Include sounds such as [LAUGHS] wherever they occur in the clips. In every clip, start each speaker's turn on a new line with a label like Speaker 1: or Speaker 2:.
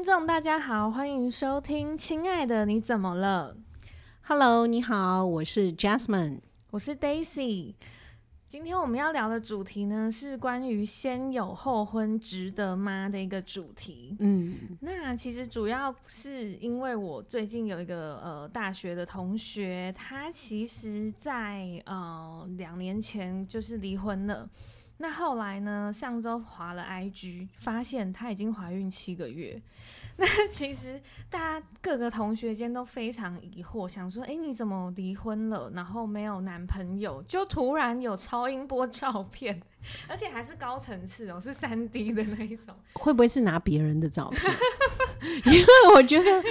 Speaker 1: 听众，大家好，欢迎收听《亲爱的你怎么了》。
Speaker 2: Hello，你好，我是 Jasmine，
Speaker 1: 我是 Daisy。今天我们要聊的主题呢，是关于先有后婚值得吗的一个主题。嗯，那其实主要是因为我最近有一个呃大学的同学，他其实在呃两年前就是离婚了。那后来呢？上周滑了 IG，发现她已经怀孕七个月。[LAUGHS] 那其实大家各个同学间都非常疑惑，想说：哎、欸，你怎么离婚了？然后没有男朋友，就突然有超音波照片，而且还是高层次哦，是三 D 的那一种。
Speaker 2: 会不会是拿别人的照片？[LAUGHS] 因为我觉得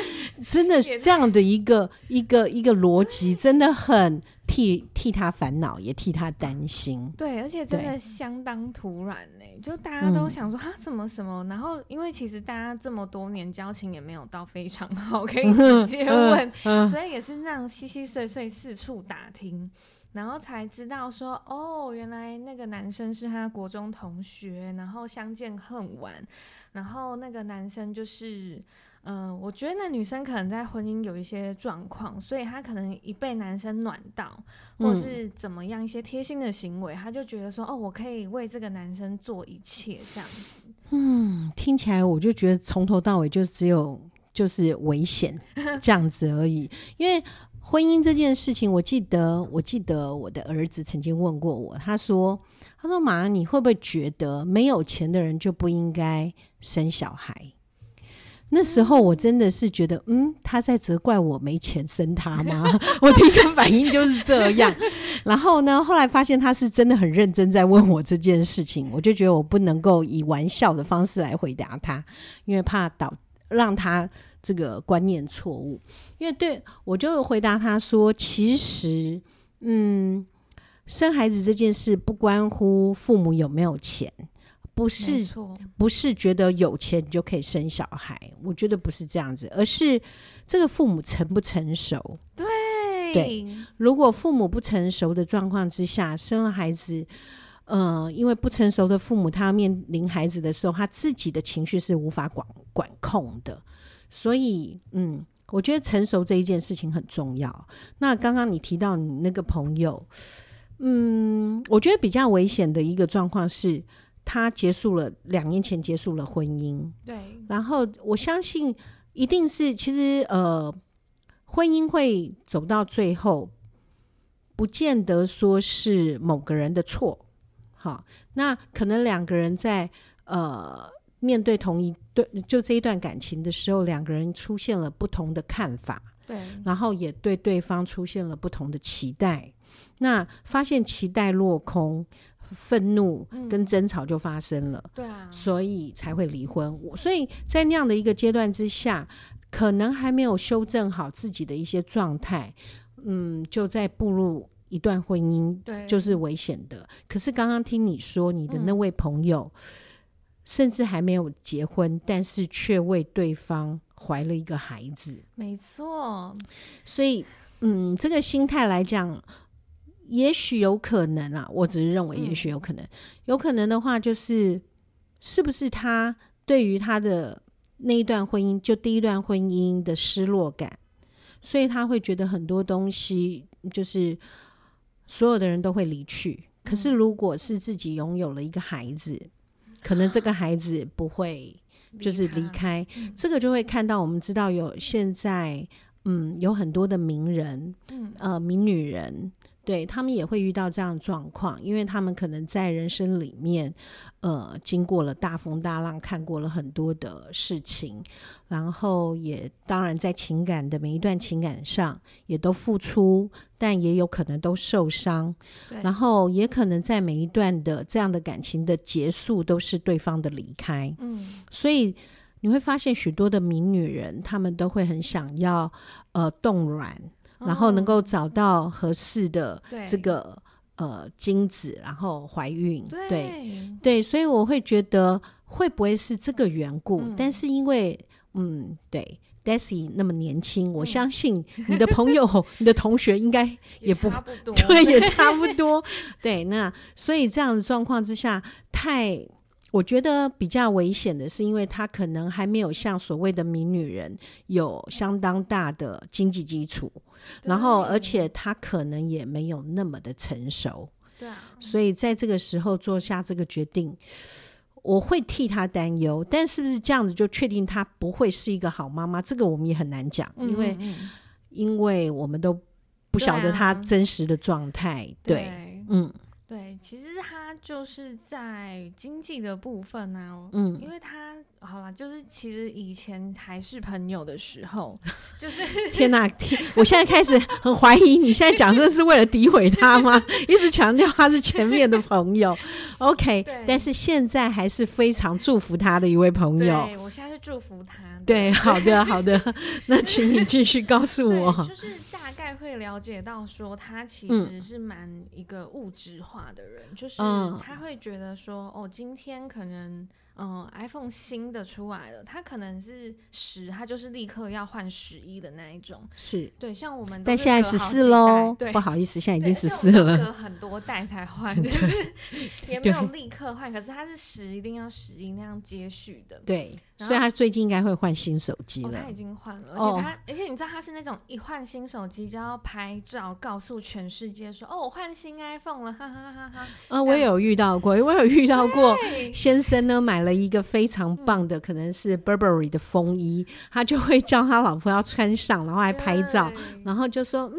Speaker 2: 真的是这样的一个一个一个逻辑，真的很。替替他烦恼，也替他担心。
Speaker 1: 对，而且真的相当突然呢、欸，就大家都想说他什么什么，然后因为其实大家这么多年交情也没有到非常好，可以直接问，所以也是那样稀稀碎碎四处打听，然后才知道说哦，原来那个男生是他国中同学，然后相见恨晚，然后那个男生就是。嗯、呃，我觉得那女生可能在婚姻有一些状况，所以她可能一被男生暖到，或是怎么样一些贴心的行为，她就觉得说，哦，我可以为这个男生做一切这样子。
Speaker 2: 嗯，听起来我就觉得从头到尾就只有就是危险 [LAUGHS] 这样子而已。因为婚姻这件事情，我记得我记得我的儿子曾经问过我，他说他说妈，你会不会觉得没有钱的人就不应该生小孩？那时候我真的是觉得，嗯，他在责怪我没钱生他吗？[LAUGHS] 我第一个反应就是这样。然后呢，后来发现他是真的很认真在问我这件事情，我就觉得我不能够以玩笑的方式来回答他，因为怕导让他这个观念错误。因为对我就回答他说，其实，嗯，生孩子这件事不关乎父母有没有钱。不是，不是觉得有钱你就可以生小孩，我觉得不是这样子，而是这个父母成不成熟。
Speaker 1: 对
Speaker 2: 对，如果父母不成熟的状况之下生了孩子，呃，因为不成熟的父母，他要面临孩子的时候，他自己的情绪是无法管管控的，所以，嗯，我觉得成熟这一件事情很重要。那刚刚你提到你那个朋友，嗯，我觉得比较危险的一个状况是。他结束了两年前结束了婚姻，
Speaker 1: 对。
Speaker 2: 然后我相信一定是其实呃，婚姻会走到最后，不见得说是某个人的错。好，那可能两个人在呃面对同一对就这一段感情的时候，两个人出现了不同的看法，
Speaker 1: 对。
Speaker 2: 然后也对对方出现了不同的期待，那发现期待落空。愤怒跟争吵就发生了，嗯，对啊，所以才会离婚。我所以在那样的一个阶段之下，可能还没有修正好自己的一些状态，嗯，就在步入一段婚姻，对，就是危险的。可是刚刚听你说，你的那位朋友，嗯，甚至还没有结婚，但是却为对方怀了一个孩子，
Speaker 1: 没错。
Speaker 2: 所以，嗯，这个心态来讲。也许有可能啊，我只是认为也许有可能，嗯，有可能的话就是，是不是他对于他的那一段婚姻，就第一段婚姻的失落感，所以他会觉得很多东西就是所有的人都会离去，可是如果是自己拥有了一个孩子，可能这个孩子不会就是离开，这个就会看到我们知道有现在嗯有很多的名人，呃名女人。对，他们也会遇到这样的状况，因为他们可能在人生里面，呃，经过了大风大浪，看过了很多的事情，然后也当然在情感的每一段情感上也都付出，但也有可能都受伤，然后也可能在每一段的这样的感情的结束都是对方的离开，嗯，所以你会发现许多的名女人，她们都会很想要呃冻卵。然后能够找到合适的这个呃精子，然后怀孕，对对，对，所以我会觉得会不会是这个缘故？嗯、但是因为嗯，对，Daisy 那么年轻，我相信你的朋友、[LAUGHS] 嗯、你的同学应该也不，[LAUGHS] 对，也 [LAUGHS] 差不多。对，那所以这样的状况之下，太我觉得比较危险的是，因为他可能还没有像所谓的名女人有相当大的经济基础，然后而且他可能也没有那么的成熟，
Speaker 1: 对啊，
Speaker 2: 所以在这个时候做下这个决定，我会替他担忧。但是不是这样子就确定他不会是一个好妈妈？这个我们也很难讲，因为嗯嗯因为我们都不晓得他真实的状态，对，啊、对，嗯。
Speaker 1: 对，其实他就是在经济的部分呢、啊，嗯，因为他好了，就是其实以前还是朋友的时候，就是 [LAUGHS]
Speaker 2: 天哪，天，我现在开始很怀疑，你现在讲这是为了诋毁他吗？一直强调他是前面的朋友，OK，但是现在还是非常祝福他的一位朋友。
Speaker 1: 对，我现在是祝福他。
Speaker 2: 对，好的，[LAUGHS] 好的，那请你继续告诉我。
Speaker 1: 就是大概会了解到说，他其实是蛮一个物质化的人，嗯、就是他会觉得说，哦，今天可能。嗯，iPhone 新的出来了，它可能是十，它就是立刻要换十一的那一种。
Speaker 2: 是
Speaker 1: 对，像我们，
Speaker 2: 但现在十四喽，不好意思，现在已经十四了，
Speaker 1: 隔很多代才换，[LAUGHS] 就是也没有立刻换，可是它是十，一定要十一那样接续的。
Speaker 2: 对，所以他最近应该会换新手机了。
Speaker 1: 他已经换了，而且他，而且你知道他是那种一换新手机就要拍照告诉全世界说，哦，我换新 iPhone 了，哈哈哈哈。啊，
Speaker 2: 我也有遇到过，我有遇到过先生呢买了。一个非常棒的，可能是 Burberry 的风衣，他就会叫他老婆要穿上，然后还拍照，然后就说：“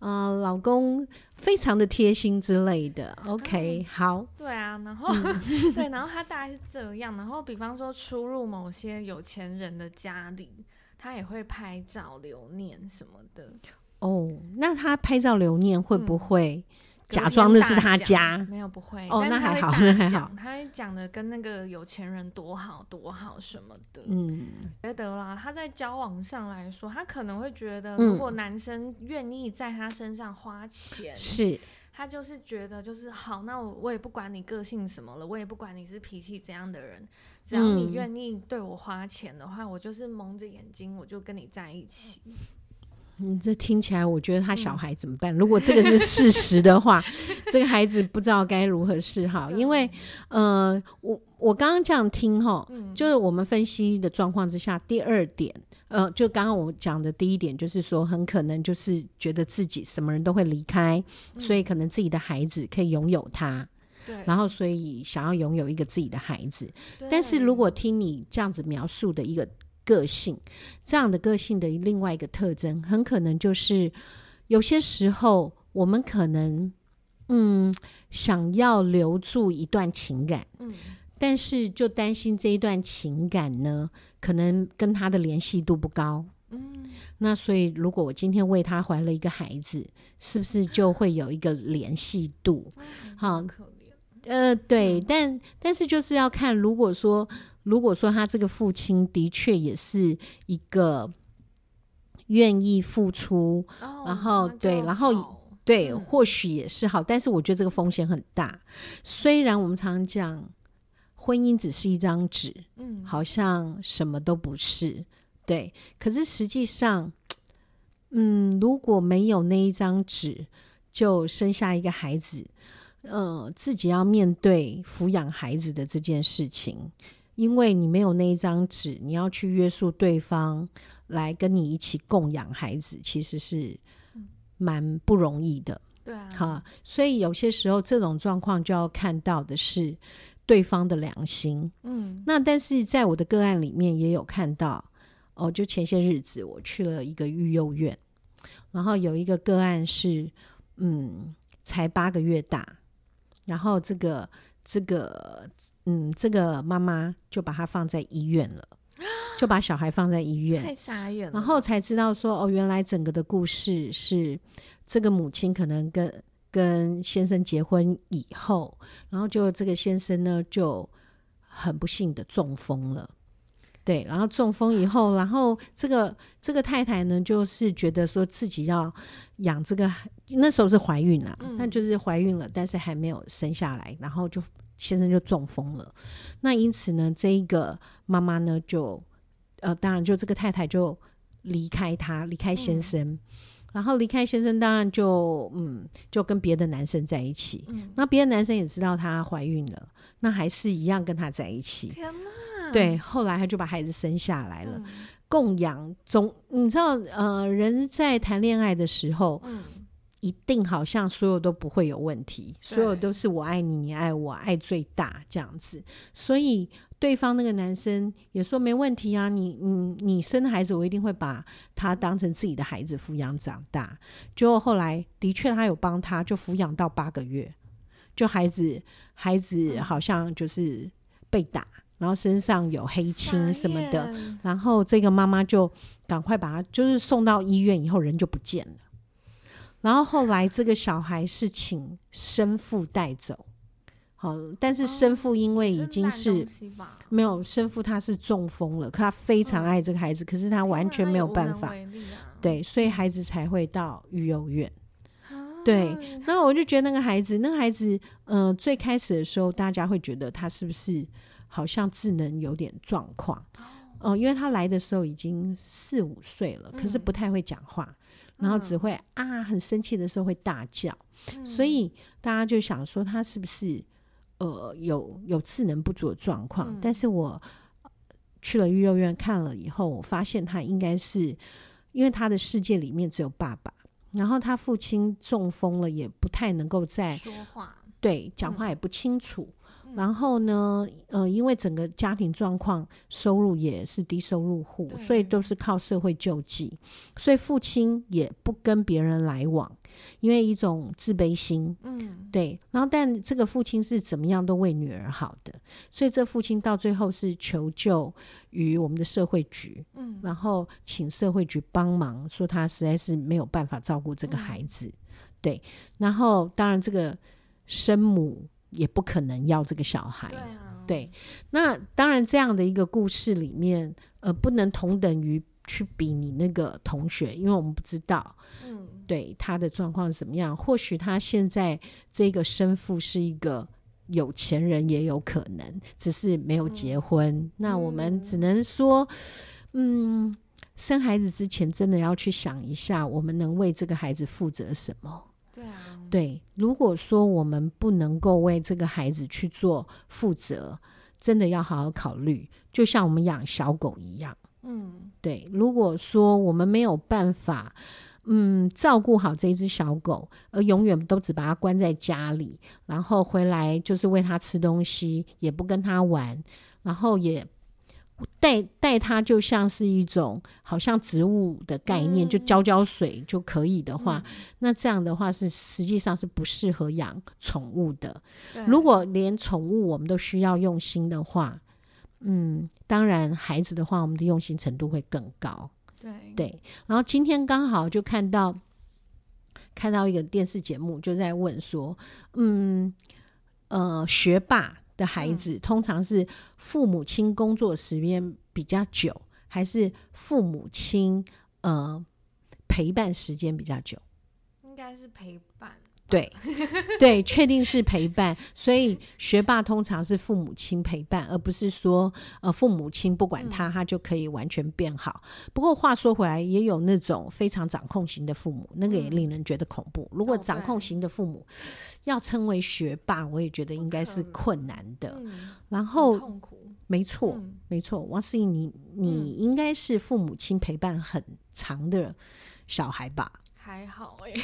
Speaker 2: 嗯，呃，老公非常的贴心之类的。”OK，嗯，好，
Speaker 1: 对啊，然后、嗯、[LAUGHS] 对，然后他大概是这样，然后比方说出入某些有钱人的家里，他也会拍照留念什么的。
Speaker 2: 哦，那他拍照留念会不会？嗯假装那是他家，
Speaker 1: 没有不会
Speaker 2: 哦，那还好，那还好。
Speaker 1: 他会讲的跟那个有钱人多好多好什么的，嗯，觉得啦，他在交往上来说，他可能会觉得，如果男生愿意在他身上花钱，嗯、是，他就是觉得就是好，那我我也不管你个性什么了，我也不管你是脾气怎样的人，只要你愿意对我花钱的话，嗯、我就是蒙着眼睛，我就跟你在一起。
Speaker 2: 你这听起来，我觉得他小孩怎么办？嗯、如果这个是事实的话，[LAUGHS] 这个孩子不知道该如何是好。因为，呃，我我刚刚这样听哈，嗯、就是我们分析的状况之下，第二点，呃，就刚刚我讲的第一点，就是说很可能就是觉得自己什么人都会离开，嗯、所以可能自己的孩子可以拥有他，对然后所以想要拥有一个自己的孩子。但是如果听你这样子描述的一个。个性这样的个性的另外一个特征，很可能就是有些时候我们可能嗯想要留住一段情感，嗯，但是就担心这一段情感呢，可能跟他的联系度不高，嗯，那所以如果我今天为他怀了一个孩子，是不是就会有一个联系度？好，可怜，呃，对，但但是就是要看，如果说。如果说他这个父亲的确也是一个愿意付出，哦、然后对，然后对，嗯、或许也是好，但是我觉得这个风险很大。虽然我们常常讲婚姻只是一张纸，嗯，好像什么都不是，对，可是实际上，嗯，如果没有那一张纸，就生下一个孩子，呃，自己要面对抚养孩子的这件事情。因为你没有那一张纸，你要去约束对方来跟你一起供养孩子，其实是蛮不容易的。对啊，好，所以有些时候这种状况就要看到的是对方的良心。嗯，那但是在我的个案里面也有看到，哦，就前些日子我去了一个育幼院，然后有一个个案是，嗯，才八个月大，然后这个。这个，嗯，这个妈妈就把他放在医院了，就把小孩放在医院，
Speaker 1: 太傻眼了。
Speaker 2: 然后才知道说，哦，原来整个的故事是这个母亲可能跟跟先生结婚以后，然后就这个先生呢就很不幸的中风了。对，然后中风以后，然后这个这个太太呢，就是觉得说自己要养这个，那时候是怀孕了，那、嗯、就是怀孕了，但是还没有生下来，然后就先生就中风了。那因此呢，这一个妈妈呢，就呃，当然就这个太太就离开他，离开先生，嗯、然后离开先生，当然就嗯，就跟别的男生在一起。嗯，那别的男生也知道她怀孕了，那还是一样跟她在一起。
Speaker 1: 天哪！
Speaker 2: 对，后来他就把孩子生下来了，嗯、供养总。你知道，呃，人在谈恋爱的时候，嗯，一定好像所有都不会有问题，所有都是我爱你，你爱我，爱最大这样子，所以。对方那个男生也说没问题啊，你你你生的孩子，我一定会把他当成自己的孩子抚养长大。结果后来的确他有帮他，就抚养到八个月，就孩子孩子好像就是被打，然后身上有黑青什么的，然后这个妈妈就赶快把他就是送到医院，以后人就不见了。然后后来这个小孩是请生父带走。好，但是生父因为已经是、哦、没有生父，他是中风了，可他非常爱这个孩子，嗯、可是他完全没有办法，啊、对，所以孩子才会到育幼院。啊、对，然后我就觉得那个孩子，那个孩子，呃，最开始的时候，大家会觉得他是不是好像智能有点状况？哦、呃，因为他来的时候已经四五岁了，可是不太会讲话，嗯、然后只会啊，很生气的时候会大叫，嗯、所以大家就想说他是不是？呃，有有智能不足的状况，嗯、但是我去了育幼院看了以后，我发现他应该是因为他的世界里面只有爸爸，然后他父亲中风了，也不太能够再
Speaker 1: 说话，
Speaker 2: 对，讲话也不清楚。嗯然后呢，呃，因为整个家庭状况，收入也是低收入户，所以都是靠社会救济，所以父亲也不跟别人来往，因为一种自卑心，嗯，对。然后，但这个父亲是怎么样都为女儿好的，所以这父亲到最后是求救于我们的社会局，嗯，然后请社会局帮忙，说他实在是没有办法照顾这个孩子，嗯、对。然后，当然这个生母。也不可能要这个小孩，对，啊、对。那当然，这样的一个故事里面，呃，不能同等于去比你那个同学，因为我们不知道，嗯，对他的状况是怎么样。或许他现在这个生父是一个有钱人，也有可能，只是没有结婚。嗯、那我们只能说，嗯，生孩子之前真的要去想一下，我们能为这个孩子负责什么。
Speaker 1: 对啊，
Speaker 2: 对，如果说我们不能够为这个孩子去做负责，真的要好好考虑。就像我们养小狗一样，嗯，对。如果说我们没有办法，嗯，照顾好这只小狗，而永远都只把它关在家里，然后回来就是喂它吃东西，也不跟它玩，然后也。带带它就像是一种好像植物的概念，嗯、就浇浇水就可以的话，嗯、那这样的话是实际上是不适合养宠物的。如果连宠物我们都需要用心的话，嗯，当然孩子的话，我们的用心程度会更高。
Speaker 1: 对
Speaker 2: 对。然后今天刚好就看到看到一个电视节目，就在问说，嗯呃，学霸。的孩子、嗯、通常是父母亲工作时间比较久，还是父母亲呃陪伴时间比较久？
Speaker 1: 应该是陪伴。
Speaker 2: 对对，确定是陪伴。所以学霸通常是父母亲陪伴，而不是说呃父母亲不管他，他就可以完全变好。嗯、不过话说回来，也有那种非常掌控型的父母，那个也令人觉得恐怖。嗯、如果掌控型的父母要称为学霸，我也觉得应该是困难的。嗯、然后
Speaker 1: 痛苦，
Speaker 2: 没错，嗯、没错，王思颖，你你应该是父母亲陪伴很长的小孩吧？
Speaker 1: 还好哎、欸，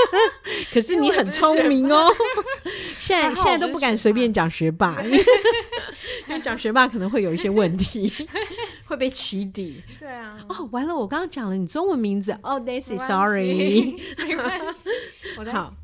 Speaker 1: [LAUGHS]
Speaker 2: 可是你很聪明哦。[LAUGHS] 现在现在都不敢随便讲学霸，[LAUGHS] 因为讲学霸可能会有一些问题，会被起底。
Speaker 1: 对啊。
Speaker 2: 哦，完了，我刚刚讲了你中文名字哦，Daisy，Sorry。
Speaker 1: 没关系。好。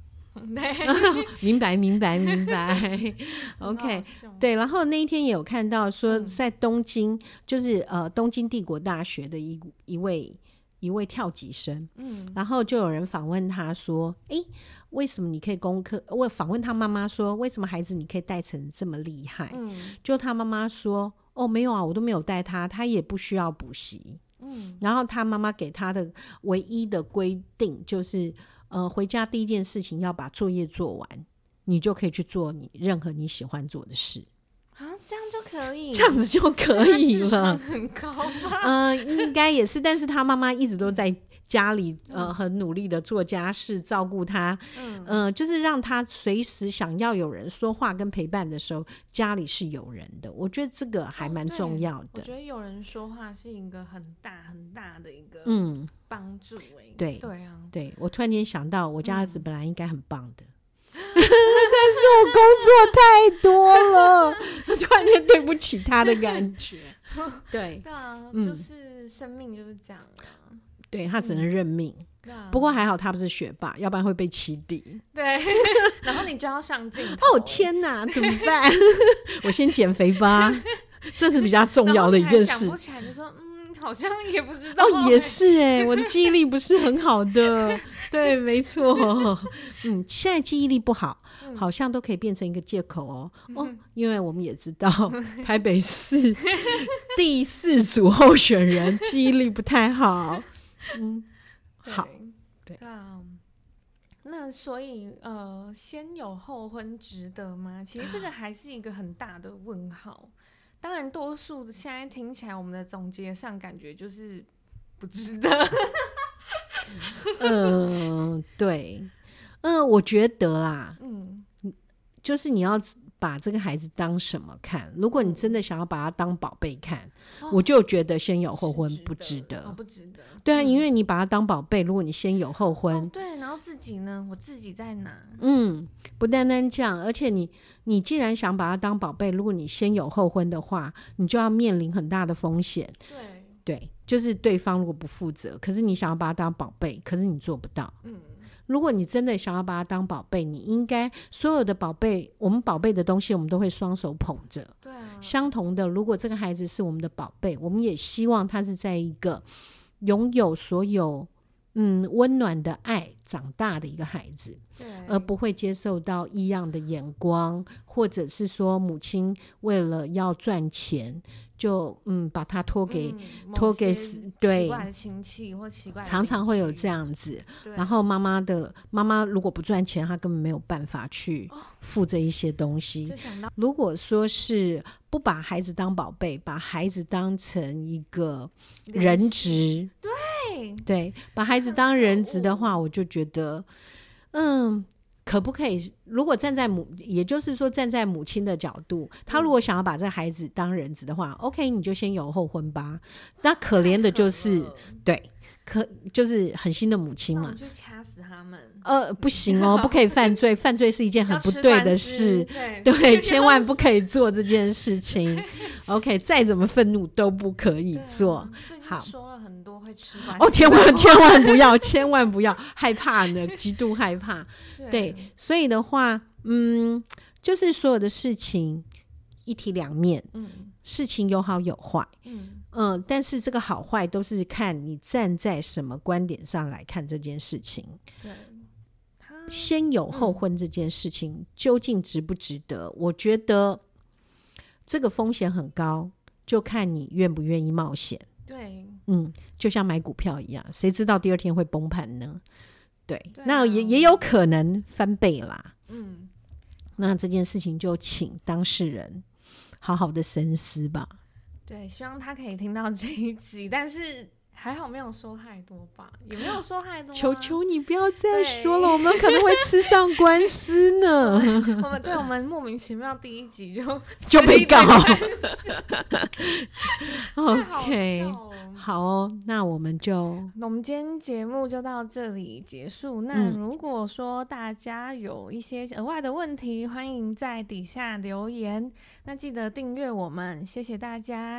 Speaker 2: 明白，明白，明白。OK，对。然后那一天也有看到说，在东京，就是呃，东京帝国大学的一一位。一位跳级生，嗯，然后就有人访问他说：“诶，为什么你可以功课？”我访问他妈妈说：“为什么孩子你可以带成这么厉害？”嗯，就他妈妈说：“哦，没有啊，我都没有带他，他也不需要补习。”嗯，然后他妈妈给他的唯一的规定就是：呃，回家第一件事情要把作业做完，你就可以去做你任何你喜欢做的事。
Speaker 1: 啊，这样就可以，
Speaker 2: 这样子就可以了，
Speaker 1: 很高吧？
Speaker 2: 嗯、呃，应该也是，但是他妈妈一直都在家里呃很努力的做家事，照顾他，嗯、呃，就是让他随时想要有人说话跟陪伴的时候，家里是有人的。我觉得这个还蛮重要的。
Speaker 1: 哦、我觉得有人说话是一个很大很大的一个嗯帮助、欸。哎、嗯，
Speaker 2: 对
Speaker 1: 对啊，对
Speaker 2: 我突然间想到，我家儿子本来应该很棒的。[LAUGHS] 我工作太多了，突然间对不起他的感觉。对，
Speaker 1: 对啊，就是生命就是这样啊。
Speaker 2: 对，他只能认命。不过还好他不是学霸，要不然会被起底。
Speaker 1: 对，[LAUGHS] 然后你就要上镜。[LAUGHS]
Speaker 2: 哦天哪，怎么办？[LAUGHS] 我先减肥吧，这是比较重要的一件事。
Speaker 1: 想不起来就说，嗯，好像也不知道。
Speaker 2: 哦，也是哎，我的记忆力不是很好的。[LAUGHS] 对，没错。[LAUGHS] 嗯，现在记忆力不好，好像都可以变成一个借口哦。哦，因为我们也知道 [LAUGHS] 台北市第四组候选人记忆力不太好。嗯，好，对。
Speaker 1: 那所以呃，先有后婚值得吗？其实这个还是一个很大的问号。当然，多数现在听起来，我们的总结上感觉就是不值得。[LAUGHS]
Speaker 2: 嗯、呃，对，嗯、呃，我觉得啊，嗯，就是你要把这个孩子当什么看？如果你真的想要把他当宝贝看，哦、我就觉得先有后婚不值得，
Speaker 1: 哦、不值得。
Speaker 2: 对啊，嗯、因为你把他当宝贝，如果你先有后婚，哦、
Speaker 1: 对，然后自己呢，我自己在哪？
Speaker 2: 嗯，不单单这样，而且你，你既然想把他当宝贝，如果你先有后婚的话，你就要面临很大的风险。
Speaker 1: 对，
Speaker 2: 对。就是对方如果不负责，可是你想要把他当宝贝，可是你做不到。嗯，如果你真的想要把他当宝贝，你应该所有的宝贝，我们宝贝的东西，我们都会双手捧着。
Speaker 1: 对啊。相
Speaker 2: 同的，如果这个孩子是我们的宝贝，我们也希望他是在一个拥有所有嗯温暖的爱长大的一个孩子，而不会接受到异样的眼光，或者是说母亲为了要赚钱。就嗯，把他托给托、嗯、给对奇怪的
Speaker 1: 亲戚或奇怪，
Speaker 2: 常常会有这样子。然后妈妈的妈妈如果不赚钱，她根本没有办法去付这一些东西。哦、如果说是不把孩子当宝贝，把孩子当成一个人质，
Speaker 1: 对
Speaker 2: 对，把孩子当人质的话，我就觉得嗯。可不可以？如果站在母，也就是说站在母亲的角度，他如果想要把这孩子当人质的话，嗯，OK，你就先有后婚吧。那可怜的就是，对，可就是狠心的母亲嘛。
Speaker 1: 就掐死他们。
Speaker 2: 呃，不行哦，[LAUGHS] 不可以犯罪，犯罪是一件很不对的事，对，对，千万不可以做这件事情。[LAUGHS] OK，再怎么愤怒都不可以做。好，
Speaker 1: 说了很多会吃
Speaker 2: 哦，千万千万不要，千万不要害怕呢，[LAUGHS] 极度害怕。对，所以的话，嗯，就是所有的事情一体两面，嗯，事情有好有坏，嗯嗯，但是这个好坏都是看你站在什么观点上来看这件事情。对。先有后婚这件事情究竟值不值得？嗯、我觉得这个风险很高，就看你愿不愿意冒险。
Speaker 1: 对，
Speaker 2: 嗯，就像买股票一样，谁知道第二天会崩盘呢？对，对啊、那也也有可能翻倍啦。嗯，那这件事情就请当事人好好的深思吧。
Speaker 1: 对，希望他可以听到这一集，但是。还好没有说太多吧，也没有说太多。
Speaker 2: 求求你不要再说了，我们可能会吃上官司呢。[LAUGHS]
Speaker 1: 我们对我们莫名其妙第一集就
Speaker 2: 就被告。[LAUGHS] OK，好哦，那我们就
Speaker 1: 那我们今天节目就到这里结束。那如果说大家有一些额外的问题，欢迎在底下留言。那记得订阅我们，谢谢大家。